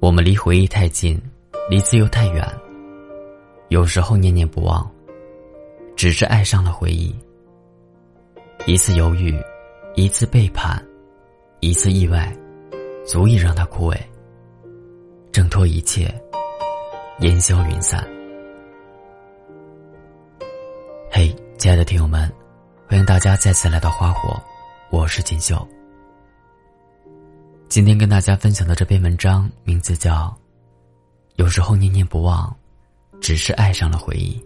我们离回忆太近，离自由太远。有时候念念不忘，只是爱上了回忆。一次犹豫，一次背叛，一次意外，足以让它枯萎。挣脱一切，烟消云散。嘿，亲爱的听友们，欢迎大家再次来到花火，我是锦绣。今天跟大家分享的这篇文章名字叫《有时候念念不忘，只是爱上了回忆》。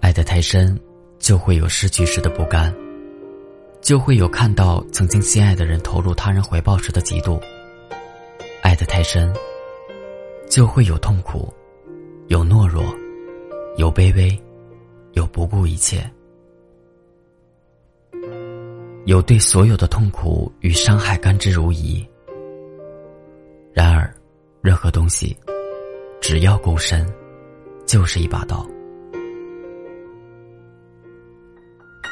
爱得太深，就会有失去时的不甘，就会有看到曾经心爱的人投入他人怀抱时的嫉妒。爱得太深，就会有痛苦，有懦弱，有卑微，有不顾一切。有对所有的痛苦与伤害甘之如饴。然而，任何东西，只要够深，就是一把刀。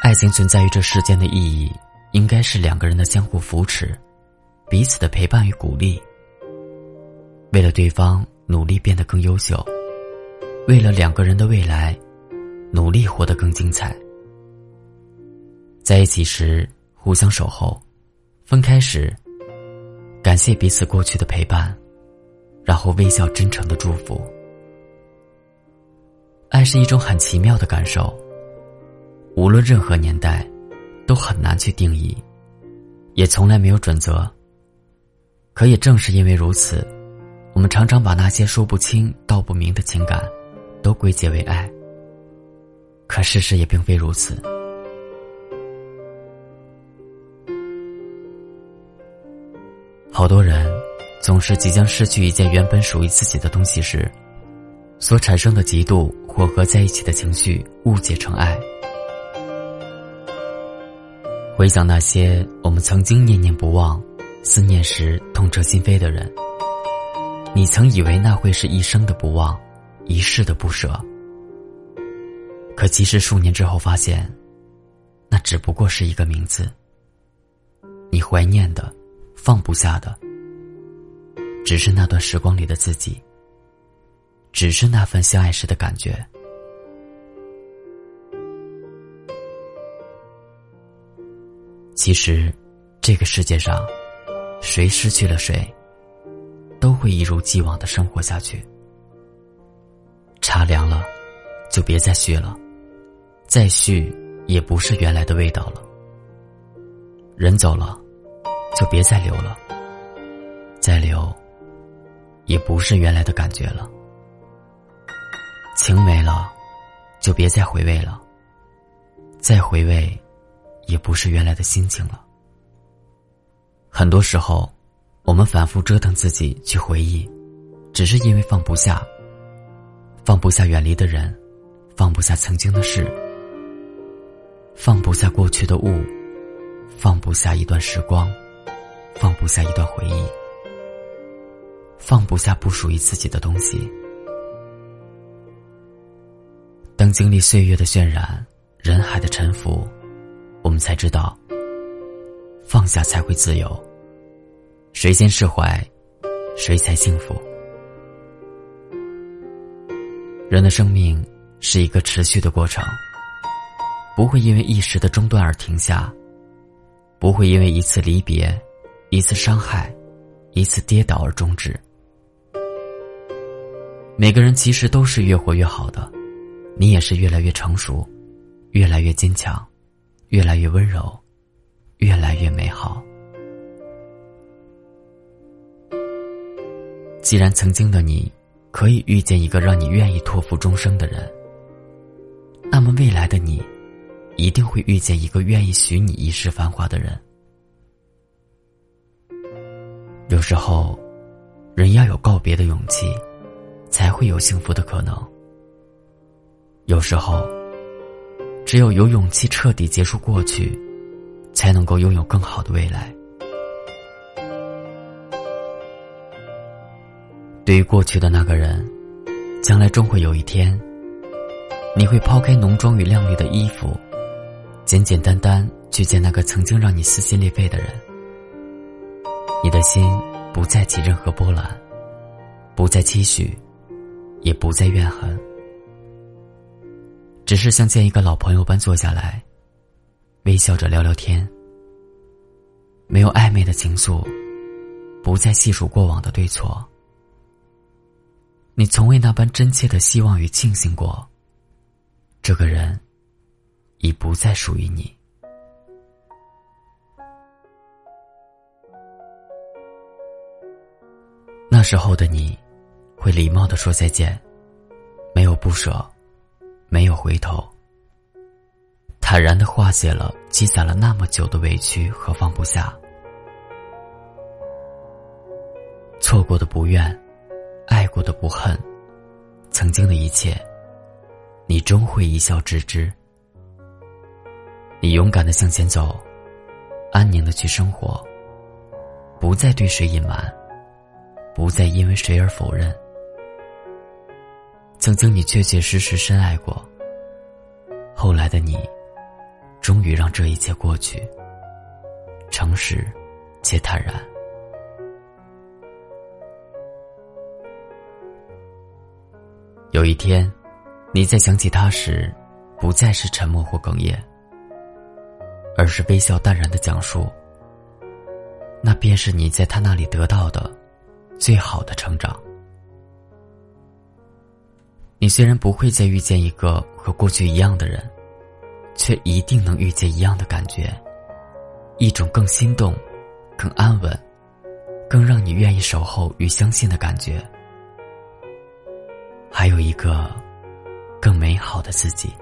爱情存在于这世间的意义，应该是两个人的相互扶持，彼此的陪伴与鼓励。为了对方努力变得更优秀，为了两个人的未来，努力活得更精彩。在一起时。互相守候，分开时，感谢彼此过去的陪伴，然后微笑真诚的祝福。爱是一种很奇妙的感受，无论任何年代，都很难去定义，也从来没有准则。可也正是因为如此，我们常常把那些说不清道不明的情感，都归结为爱。可事实也并非如此。好多人总是即将失去一件原本属于自己的东西时，所产生的嫉妒混合在一起的情绪，误解成爱。回想那些我们曾经念念不忘、思念时痛彻心扉的人，你曾以为那会是一生的不忘、一世的不舍，可其实数年之后发现，那只不过是一个名字。你怀念的。放不下的，只是那段时光里的自己，只是那份相爱时的感觉。其实，这个世界上，谁失去了谁，都会一如既往的生活下去。茶凉了，就别再续了，再续也不是原来的味道了。人走了。就别再留了，再留，也不是原来的感觉了。情没了，就别再回味了，再回味，也不是原来的心情了。很多时候，我们反复折腾自己去回忆，只是因为放不下，放不下远离的人，放不下曾经的事，放不下过去的物，放不下一段时光。放不下一段回忆，放不下不属于自己的东西。当经历岁月的渲染，人海的沉浮，我们才知道，放下才会自由。谁先释怀，谁才幸福。人的生命是一个持续的过程，不会因为一时的中断而停下，不会因为一次离别。一次伤害，一次跌倒而终止。每个人其实都是越活越好的，你也是越来越成熟，越来越坚强，越来越温柔，越来越美好。既然曾经的你可以遇见一个让你愿意托付终生的人，那么未来的你一定会遇见一个愿意许你一世繁华的人。有时候，人要有告别的勇气，才会有幸福的可能。有时候，只有有勇气彻底结束过去，才能够拥有更好的未来。对于过去的那个人，将来终会有一天，你会抛开浓妆与靓丽的衣服，简简单单去见那个曾经让你撕心裂肺的人。的心不再起任何波澜，不再期许，也不再怨恨，只是像见一个老朋友般坐下来，微笑着聊聊天。没有暧昧的情愫，不再细数过往的对错。你从未那般真切的希望与庆幸过，这个人已不再属于你。时候的你，会礼貌的说再见，没有不舍，没有回头，坦然的化解了积攒了那么久的委屈和放不下。错过的不怨，爱过的不恨，曾经的一切，你终会一笑置之。你勇敢的向前走，安宁的去生活，不再对谁隐瞒，不再因为谁而否认。曾经你确确实实深爱过，后来的你，终于让这一切过去，诚实且坦然。有一天，你在想起他时，不再是沉默或哽咽，而是微笑淡然的讲述。那便是你在他那里得到的最好的成长。你虽然不会再遇见一个和过去一样的人，却一定能遇见一样的感觉，一种更心动、更安稳、更让你愿意守候与相信的感觉。还有一个更美好的自己。